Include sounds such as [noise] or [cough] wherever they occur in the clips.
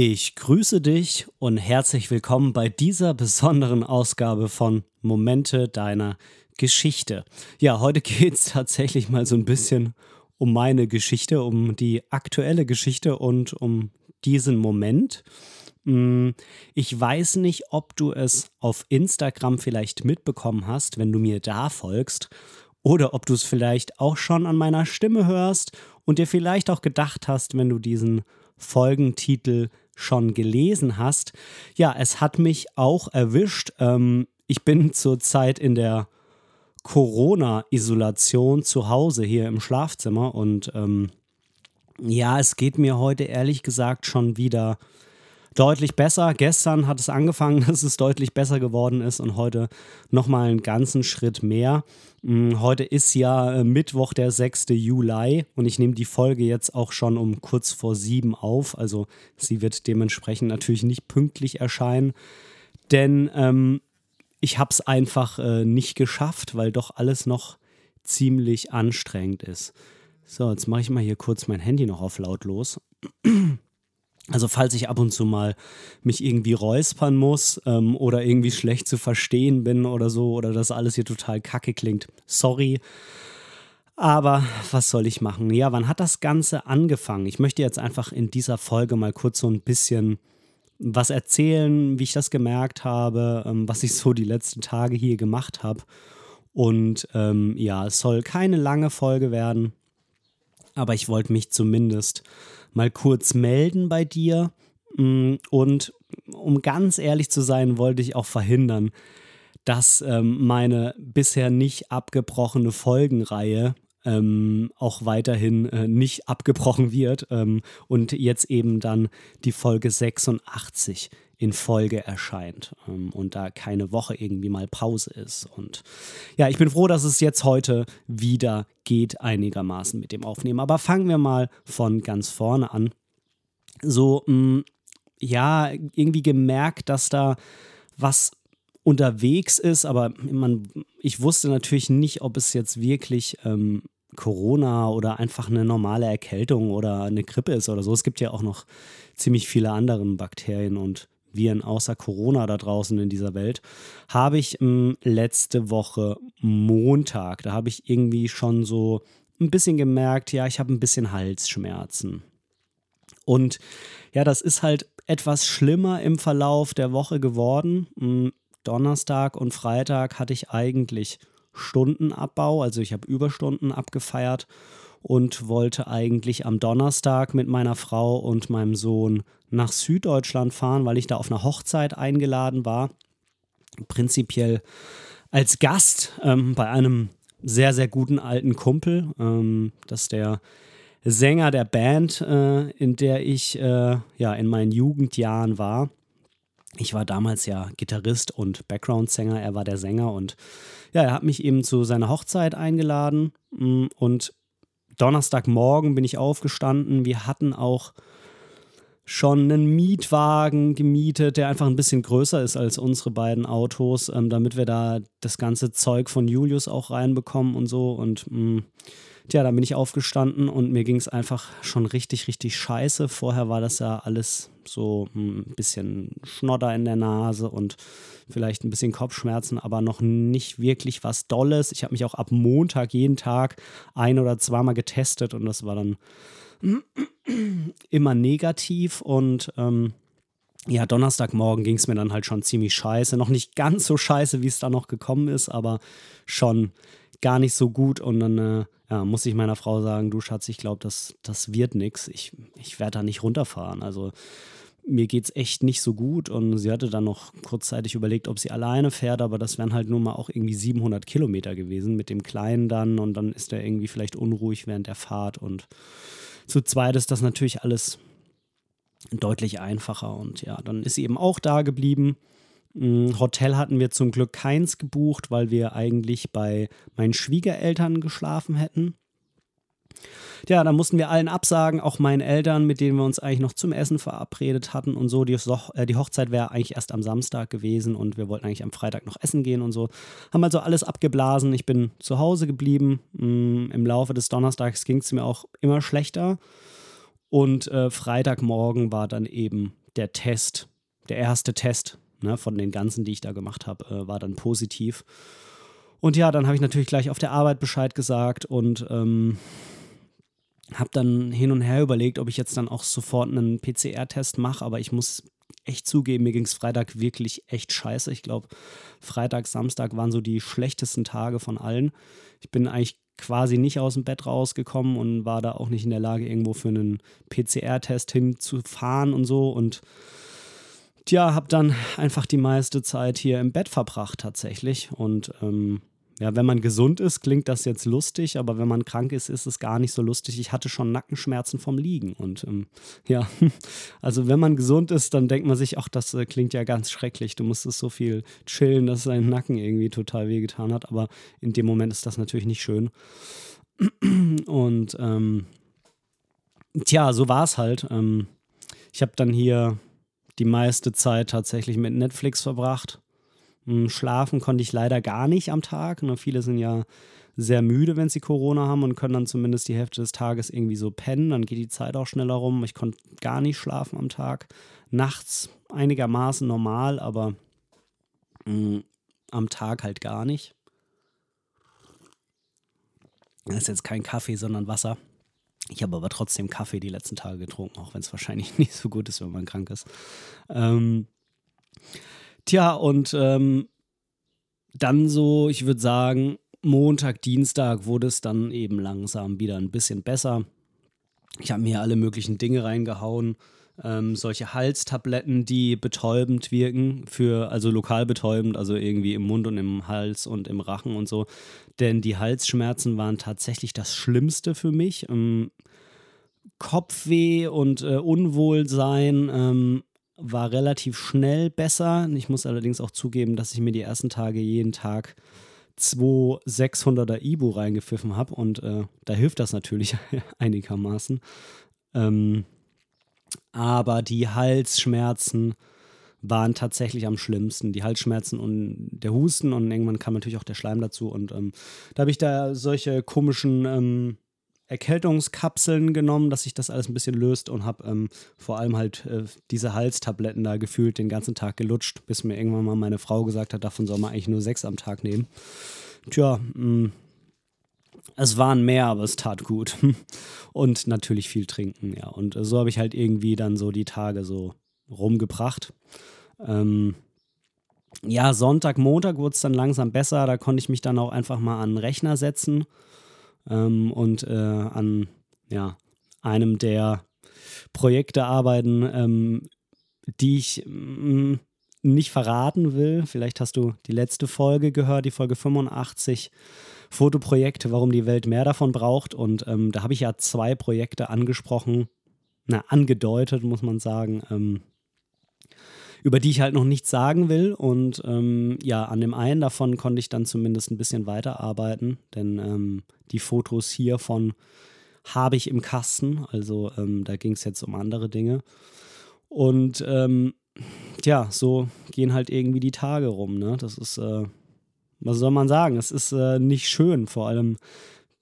Ich grüße dich und herzlich willkommen bei dieser besonderen Ausgabe von Momente deiner Geschichte. Ja, heute [laughs] geht es tatsächlich mal so ein bisschen um meine Geschichte, um die aktuelle Geschichte und um diesen Moment. Mm, ich weiß nicht, ob du es auf Instagram vielleicht mitbekommen hast, wenn du mir da folgst, oder ob du es vielleicht auch schon an meiner Stimme hörst und dir vielleicht auch gedacht hast, wenn du diesen Folgentitel schon gelesen hast. Ja, es hat mich auch erwischt. Ähm, ich bin [laughs] zurzeit in der Corona-Isolation zu Hause hier im Schlafzimmer und ähm, ja, es geht mir heute ehrlich gesagt schon wieder deutlich besser. Gestern hat es angefangen, [laughs] dass es deutlich besser geworden ist und heute nochmal einen ganzen Schritt mehr. Mm, heute ist ja äh, Mittwoch, der 6. Juli und ich nehme die Folge jetzt auch schon um kurz vor sieben auf. Also sie wird dementsprechend natürlich nicht pünktlich erscheinen, denn ähm, ich habe es einfach äh, nicht geschafft, weil doch alles noch ziemlich anstrengend ist. So, jetzt mache ich mal hier kurz mein Handy noch auf lautlos. [clears throat] Also falls ich ab und zu mal mich irgendwie räuspern muss ähm, oder irgendwie schlecht zu verstehen bin oder so oder das alles hier total kacke klingt, sorry. Aber was soll ich machen? Ja, wann hat das Ganze angefangen? Ich möchte jetzt einfach in dieser Folge mal kurz so ein bisschen was erzählen, wie ich das gemerkt habe, ähm, was ich so die letzten Tage hier gemacht habe. Und ähm, ja, es soll keine lange Folge werden, aber ich wollte mich zumindest mal kurz melden bei dir. Mm, und um ganz ehrlich zu sein, wollte ich auch verhindern, dass ähm, meine bisher nicht abgebrochene Folgenreihe ähm, auch weiterhin äh, nicht abgebrochen wird ähm, und jetzt eben dann die Folge 86 in Folge erscheint ähm, und da keine Woche irgendwie mal Pause ist. Und ja, ich bin froh, dass es jetzt heute wieder geht, einigermaßen mit dem Aufnehmen. Aber fangen wir mal von ganz vorne an. So, mh, mm, ja, irgendwie gemerkt, dass da was unterwegs ist, aber man, ich wusste natürlich nicht, ob es jetzt wirklich ähm, Corona oder einfach eine normale Erkältung oder eine Grippe ist oder so. Es gibt ja auch noch ziemlich viele andere Bakterien und Viren außer Corona da draußen in dieser Welt, habe ich ähm, letzte Woche Montag, da habe ich irgendwie schon so ein bisschen gemerkt, ja, ich habe ein bisschen Halsschmerzen. Und ja, das ist halt etwas schlimmer im Verlauf der Woche geworden. Hm, Donnerstag und Freitag hatte ich eigentlich Stundenabbau, also ich habe Überstunden abgefeiert und wollte eigentlich am Donnerstag mit meiner Frau und meinem Sohn nach Süddeutschland fahren, weil ich da auf einer Hochzeit eingeladen war. Prinzipiell als Gast ähm, bei einem sehr, sehr guten alten Kumpel. Ähm, das ist der Sänger der Band, äh, in der ich äh, ja in meinen Jugendjahren war. Ich war damals ja Gitarrist und Background-Sänger, er war der Sänger und ja, er hat mich eben zu seiner Hochzeit eingeladen mm, und Donnerstagmorgen bin ich aufgestanden. Wir hatten auch schon einen Mietwagen gemietet, der einfach ein bisschen größer ist als unsere beiden Autos, ähm, damit wir da das ganze Zeug von Julius auch reinbekommen und so. Und mh, mm, Tja, dann bin ich aufgestanden und mir ging es einfach schon richtig, richtig scheiße. Vorher war das ja alles so hm, ein bisschen Schnodder in der Nase und vielleicht ein bisschen Kopfschmerzen, aber noch nicht wirklich was Dolles. Ich habe mich auch ab Montag jeden Tag ein- oder zweimal getestet und das war dann immer negativ und ähm, ja, Donnerstagmorgen ging es mir dann halt schon ziemlich scheiße. Noch nicht ganz so scheiße, wie es da noch gekommen ist, aber schon gar nicht so gut. Und dann äh, ja, muss ich meiner Frau sagen, du Schatz, ich glaube, das, das wird nichts. Ich, ich werde da nicht runterfahren. Also mir geht es echt nicht so gut. Und sie hatte dann noch kurzzeitig überlegt, ob sie alleine fährt, aber das wären halt nur mal auch irgendwie 700 Kilometer gewesen mit dem Kleinen dann. Und dann ist er irgendwie vielleicht unruhig während der Fahrt. Und zu zweit ist das natürlich alles deutlich einfacher. Und ja, dann ist sie eben auch da geblieben. Hotel hatten wir zum Glück keins gebucht, weil wir eigentlich bei meinen Schwiegereltern geschlafen hätten. Ja, dann mussten wir allen absagen, auch meinen Eltern, mit denen wir uns eigentlich noch zum Essen verabredet hatten und so. Die, äh, die Hochzeit wäre eigentlich erst am Samstag gewesen und wir wollten eigentlich am Freitag noch essen gehen und so. Haben also alles abgeblasen. Ich bin zu Hause geblieben. Mm, Im Laufe des Donnerstags ging es mir auch immer schlechter. Und äh, Freitagmorgen war dann eben der Test, der erste Test ne, von den ganzen, die ich da gemacht habe, äh, war dann positiv. Und ja, dann habe ich natürlich gleich auf der Arbeit Bescheid gesagt und ähm, habe dann hin und her überlegt, ob ich jetzt dann auch sofort einen PCR-Test mache, aber ich muss echt zugeben, mir ging es Freitag wirklich echt scheiße. Ich glaube, Freitag, Samstag waren so die schlechtesten Tage von allen. Ich bin eigentlich quasi nicht aus dem Bett rausgekommen und war da auch nicht in der Lage, irgendwo für einen PCR-Test hinzufahren und so. Und ja, habe dann einfach die meiste Zeit hier im Bett verbracht tatsächlich. Und ähm, ja, wenn man gesund ist, klingt das jetzt lustig, aber wenn man krank ist, ist es gar nicht so lustig. Ich hatte schon Nackenschmerzen vom Liegen. Und ähm, [laughs] ja, also wenn man gesund ist, dann denkt man sich, ach, das äh, klingt ja ganz schrecklich. Du musstest so viel chillen, dass dein Nacken irgendwie total wehgetan hat. Aber in dem Moment ist das natürlich nicht schön. [clears throat] Und ähm, tja, so war es halt. Ähm, ich habe dann hier die meiste Zeit tatsächlich mit Netflix verbracht hm, schlafen konnte ich leider gar nicht am Tag. Ne? Viele sind ja sehr müde, wenn sie Corona haben und können dann zumindest die Hälfte des Tages irgendwie so pennen. Dann geht die Zeit auch schneller rum. Ich konnte gar nicht schlafen am Tag. Nachts einigermaßen normal, aber mh, hm, am Tag halt gar nicht. Das ist jetzt kein Kaffee, sondern Wasser. Ich habe aber trotzdem Kaffee die letzten Tage getrunken, auch wenn es wahrscheinlich [laughs] nicht so gut ist, wenn man krank ist. Ähm, Tja, und ähm, dann so, ich würde sagen, Montag, Dienstag wurde es dann eben langsam wieder ein bisschen besser. Ich habe mir alle möglichen Dinge reingehauen. Ähm, solche Halstabletten, die betäubend wirken, für, also lokal betäubend, also irgendwie im Mund und im Hals und im Rachen und so. Denn die Halsschmerzen waren tatsächlich das Schlimmste für mich. Ähm, Kopfweh und äh, Unwohlsein ähm, war relativ schnell besser. Ich muss allerdings auch zugeben, dass ich mir die ersten Tage jeden Tag zwei 600er Ibu reingepfiffen habe und äh, da hilft das natürlich [laughs] einigermaßen. Ähm, aber die Halsschmerzen waren tatsächlich am schlimmsten. Die Halsschmerzen und der Husten und irgendwann kam natürlich auch der Schleim dazu und ähm, da habe ich da solche komischen ähm, Erkältungskapseln genommen, dass sich das alles ein bisschen löst und habe ähm, vor allem halt äh, diese Halstabletten da gefühlt den ganzen Tag gelutscht, bis mir irgendwann mal meine Frau gesagt hat, davon soll man eigentlich nur sechs am Tag nehmen. Tja, mh, mm, es waren mehr, aber es tat gut. [laughs] und natürlich viel trinken, ja. Und so habe ich halt irgendwie dann so die Tage so rumgebracht. Ähm, ja, Sonntag, Montag wurde es dann langsam besser. Da konnte ich mich dann auch einfach mal an den Rechner setzen ähm, und äh, an ja, einem der Projekte arbeiten, ähm, die ich mm, nicht verraten will. Vielleicht hast du die letzte Folge gehört, die Folge 85. Fotoprojekte, warum die Welt mehr davon braucht. Und ähm, da habe ich ja zwei Projekte angesprochen, na, angedeutet, muss man sagen, ähm, über die ich halt noch nichts sagen will. Und ähm, ja, an dem einen davon konnte ich dann zumindest ein bisschen weiterarbeiten, denn ähm, die Fotos hiervon habe ich im Kasten. Also ähm, da ging es jetzt um andere Dinge. Und ähm, ja, so gehen halt irgendwie die Tage rum. Ne? Das ist, äh, was soll man sagen? Es ist äh, nicht schön, vor allem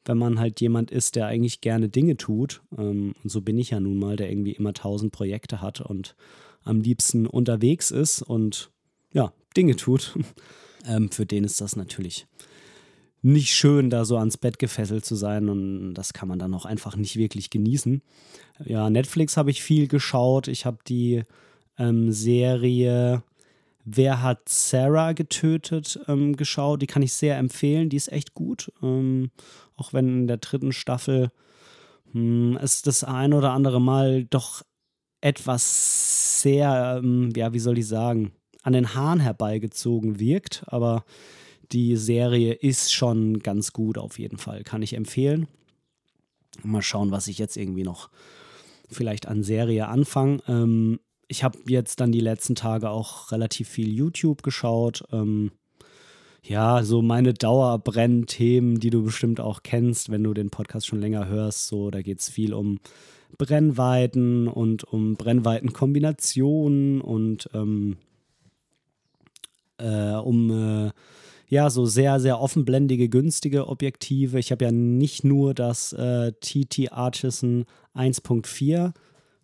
wenn man halt jemand ist, der eigentlich gerne Dinge tut. Ähm, und so bin ich ja nun mal, der irgendwie immer tausend Projekte hat und am liebsten unterwegs ist und ja, Dinge tut, [laughs] ähm, für den ist das natürlich nicht schön, da so ans Bett gefesselt zu sein und das kann man dann auch einfach nicht wirklich genießen. Ja, Netflix habe ich viel geschaut. Ich habe die ähm, Serie Wer hat Sarah getötet ähm, geschaut. Die kann ich sehr empfehlen. Die ist echt gut. Ähm, auch wenn in der dritten Staffel hm, es das ein oder andere Mal doch etwas sehr, ähm, ja, wie soll ich sagen, an den Haaren herbeigezogen wirkt. Aber die Serie ist schon ganz gut auf jeden Fall. Kann ich empfehlen. Mal schauen, was ich jetzt irgendwie noch vielleicht an Serie anfange. Ähm, ich habe jetzt dann die letzten Tage auch relativ viel YouTube geschaut. Ähm, ja, so meine Dauerbrennthemen, die du bestimmt auch kennst, wenn du den Podcast schon länger hörst. So, da geht es viel um Brennweiten und um Brennweitenkombinationen und ähm, äh, um äh, ja so sehr, sehr offenblendige, günstige Objektive. Ich habe ja nicht nur das äh, TT Artisan 1.4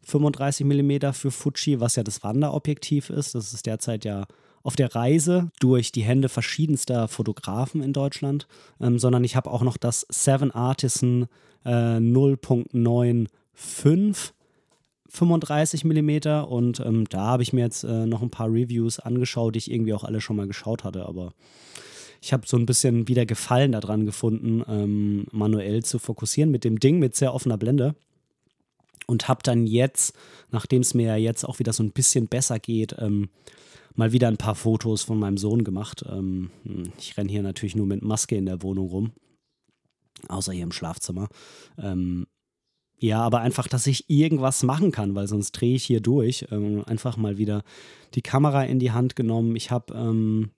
35 mm für Fuji, was ja das Wanderobjektiv ist. Das ist derzeit ja auf der Reise durch die Hände verschiedenster Fotografen in Deutschland, ähm, sondern ich habe auch noch das Seven Artisan äh, 0.95 35 mm und ähm, da habe ich mir jetzt äh, noch ein paar Reviews angeschaut, die ich irgendwie auch alle schon mal geschaut hatte, aber ich habe so ein bisschen wieder Gefallen daran gefunden, ähm, manuell zu fokussieren mit dem Ding mit sehr offener Blende und habe dann jetzt, nachdem es mir ja jetzt auch wieder so ein bisschen besser geht, ähm, mal wieder ein paar Fotos von meinem Sohn gemacht. Ähm, ich renne hier natürlich nur mit Maske in der Wohnung rum, außer hier im Schlafzimmer. Ähm, ja, aber einfach, dass ich irgendwas machen kann, weil sonst drehe ich hier durch. Ähm, einfach mal wieder die Kamera in die Hand genommen. Ich habe ähm,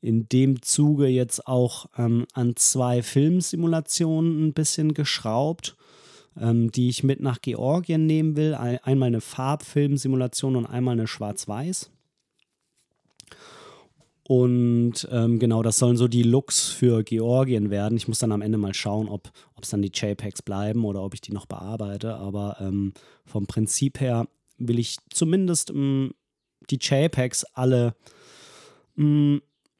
in dem Zuge jetzt auch ähm, an zwei Filmsimulationen ein bisschen geschraubt, ähm, die ich mit nach Georgien nehmen will. Einmal eine Farbfilmsimulation und einmal eine Schwarz-Weiß. Und ähm, genau, das sollen so die Looks für Georgien werden. Ich muss dann am Ende mal schauen, ob es dann die JPEGs bleiben oder ob ich die noch bearbeite. Aber ähm, vom Prinzip her will ich zumindest ähm, die JPEGs alle mm,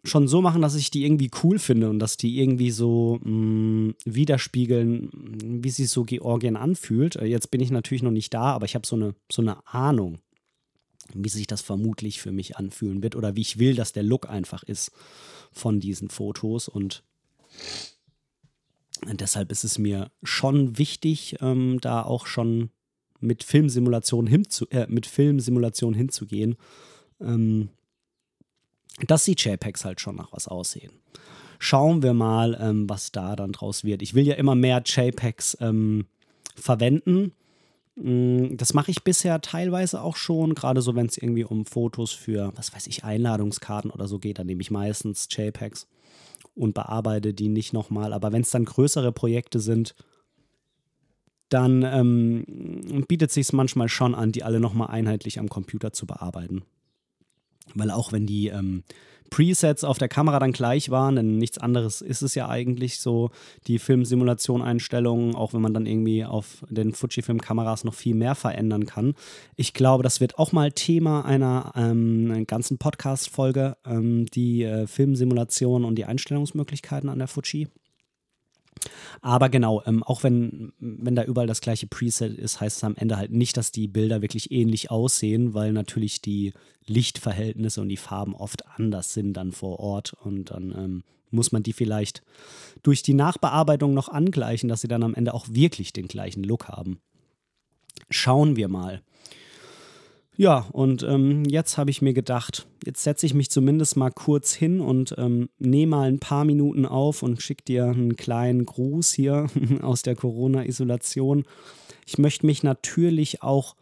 schon so machen, dass ich die irgendwie cool finde und dass die irgendwie so mh, mm, widerspiegeln, wie sich so Georgien anfühlt. Äh, jetzt bin ich natürlich noch nicht da, aber ich habe so eine, so eine Ahnung wie sich das vermutlich für mich anfühlen wird oder wie ich will, dass der Look einfach ist von diesen Fotos. Und deshalb ist es mir schon wichtig, ähm, da auch schon mit Filmsimulation, hinzu, äh, mit Filmsimulation hinzugehen, ähm, dass die JPEGs halt schon nach was aussehen. Schauen wir mal, ähm, was da dann draus wird. Ich will ja immer mehr JPEGs ähm, verwenden Mm, das mache ich bisher teilweise auch schon, gerade so, wenn es irgendwie um Fotos für, was weiß ich, Einladungskarten oder so geht, dann nehme ich meistens JPEGs und bearbeite die nicht nochmal. Aber wenn es dann größere Projekte sind, dann ähm, bietet sich manchmal schon an, die alle nochmal einheitlich am Computer zu bearbeiten. Weil auch wenn die ähm, Presets auf der Kamera dann gleich waren, denn nichts anderes ist es ja eigentlich so, die Filmsimulation-Einstellungen, auch wenn man dann irgendwie auf den Fujifilm-Kameras noch viel mehr verändern kann. Ich glaube, das wird auch mal Thema einer ähm, ganzen Podcast-Folge, ähm, die äh, Filmsimulation und die Einstellungsmöglichkeiten an der Fuji. Aber genau, ähm, auch wenn, wenn da überall das gleiche Preset ist, heißt es am Ende halt nicht, dass die Bilder wirklich ähnlich aussehen, weil natürlich die Lichtverhältnisse und die Farben oft anders sind dann vor Ort und dann ähm, muss man die vielleicht durch die Nachbearbeitung noch angleichen, dass sie dann am Ende auch wirklich den gleichen Look haben. Schauen wir mal. Ja, und ähm, jetzt habe ich mir gedacht, jetzt setze ich mich zumindest mal kurz hin und ähm, nehme mal ein paar Minuten auf und schicke dir einen kleinen Gruß hier [laughs] aus der Corona-Isolation. Ich möchte mich natürlich auch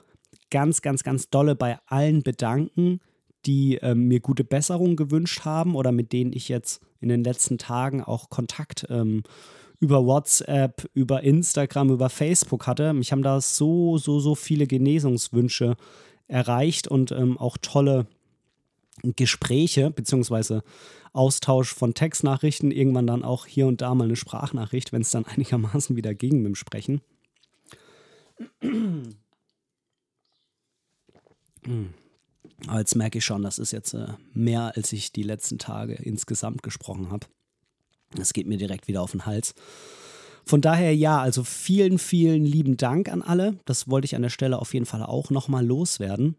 ganz, ganz, ganz dolle bei allen bedanken, die ähm, mir gute Besserung gewünscht haben oder mit denen ich jetzt in den letzten Tagen auch Kontakt ähm, über WhatsApp, über Instagram, über Facebook hatte. Mich haben da so, so, so viele Genesungswünsche erreicht und ähm, auch tolle Gespräche bzw. Austausch von Textnachrichten, irgendwann dann auch hier und da mal eine Sprachnachricht, wenn es dann [laughs] einigermaßen wieder ging mit dem Sprechen. [clears throat] Aber jetzt merke ich schon, das ist jetzt äh, mehr, als ich die letzten Tage insgesamt gesprochen habe. Das geht mir direkt wieder auf den Hals. Von daher ja, also vielen, vielen lieben Dank an alle. Das wollte ich an der Stelle auf jeden Fall auch nochmal loswerden.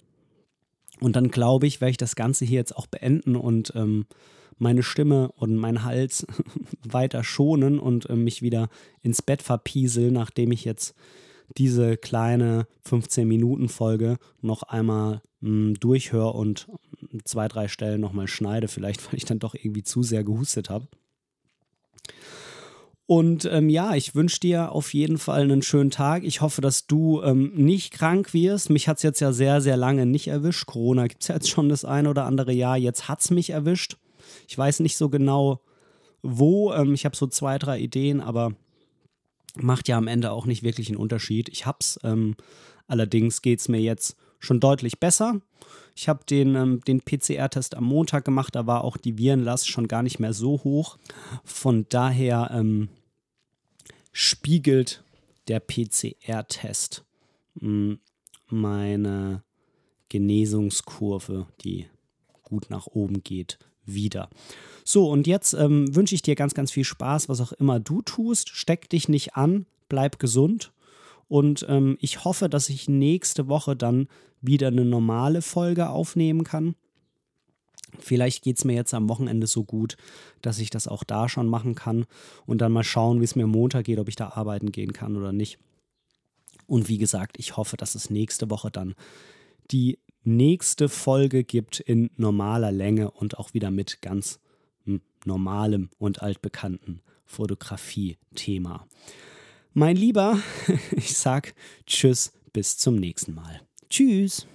Und dann glaube ich, werde ich das Ganze hier jetzt auch beenden und ähm, meine Stimme und meinen Hals [laughs] weiter schonen und äh, mich wieder ins Bett verpieseln, nachdem ich jetzt diese kleine 15-Minuten-Folge noch einmal hm, durchhöre und zwei, drei Stellen nochmal schneide, vielleicht weil ich dann doch irgendwie zu sehr gehustet habe. Und ähm, ja, ich wünsche dir auf jeden Fall einen schönen Tag. Ich hoffe, dass du ähm, nicht krank wirst. Mich hat es jetzt ja sehr, sehr lange nicht erwischt. Corona gibt es ja jetzt schon das ein oder andere Jahr. Jetzt hat es mich erwischt. Ich weiß nicht so genau, wo. Ähm, ich habe so zwei, drei Ideen, aber macht ja am Ende auch nicht wirklich einen Unterschied. Ich hab's. Ähm, allerdings geht es mir jetzt schon deutlich besser. Ich habe den, ähm, den PCR-Test am Montag gemacht, da war auch die Virenlast schon gar nicht mehr so hoch. Von daher ähm, spiegelt der PCR-Test hm, meine Genesungskurve, die gut nach oben geht, wieder. So, und jetzt ähm, wünsche ich dir ganz, ganz viel Spaß, was auch immer du tust. Steck dich nicht an, bleib gesund. Und ähm, ich hoffe, dass ich nächste Woche dann wieder eine normale Folge aufnehmen kann. Vielleicht geht es mir jetzt am Wochenende so gut, dass ich das auch da schon machen kann und dann mal schauen, wie es mir Montag geht, ob ich da arbeiten gehen kann oder nicht. Und wie gesagt, ich hoffe, dass es nächste Woche dann die nächste Folge gibt in normaler Länge und auch wieder mit ganz hm, normalem und altbekannten Fotografie-Thema. Mein Lieber, [laughs] ich sag Tschüss, bis zum nächsten Mal. Tschüss.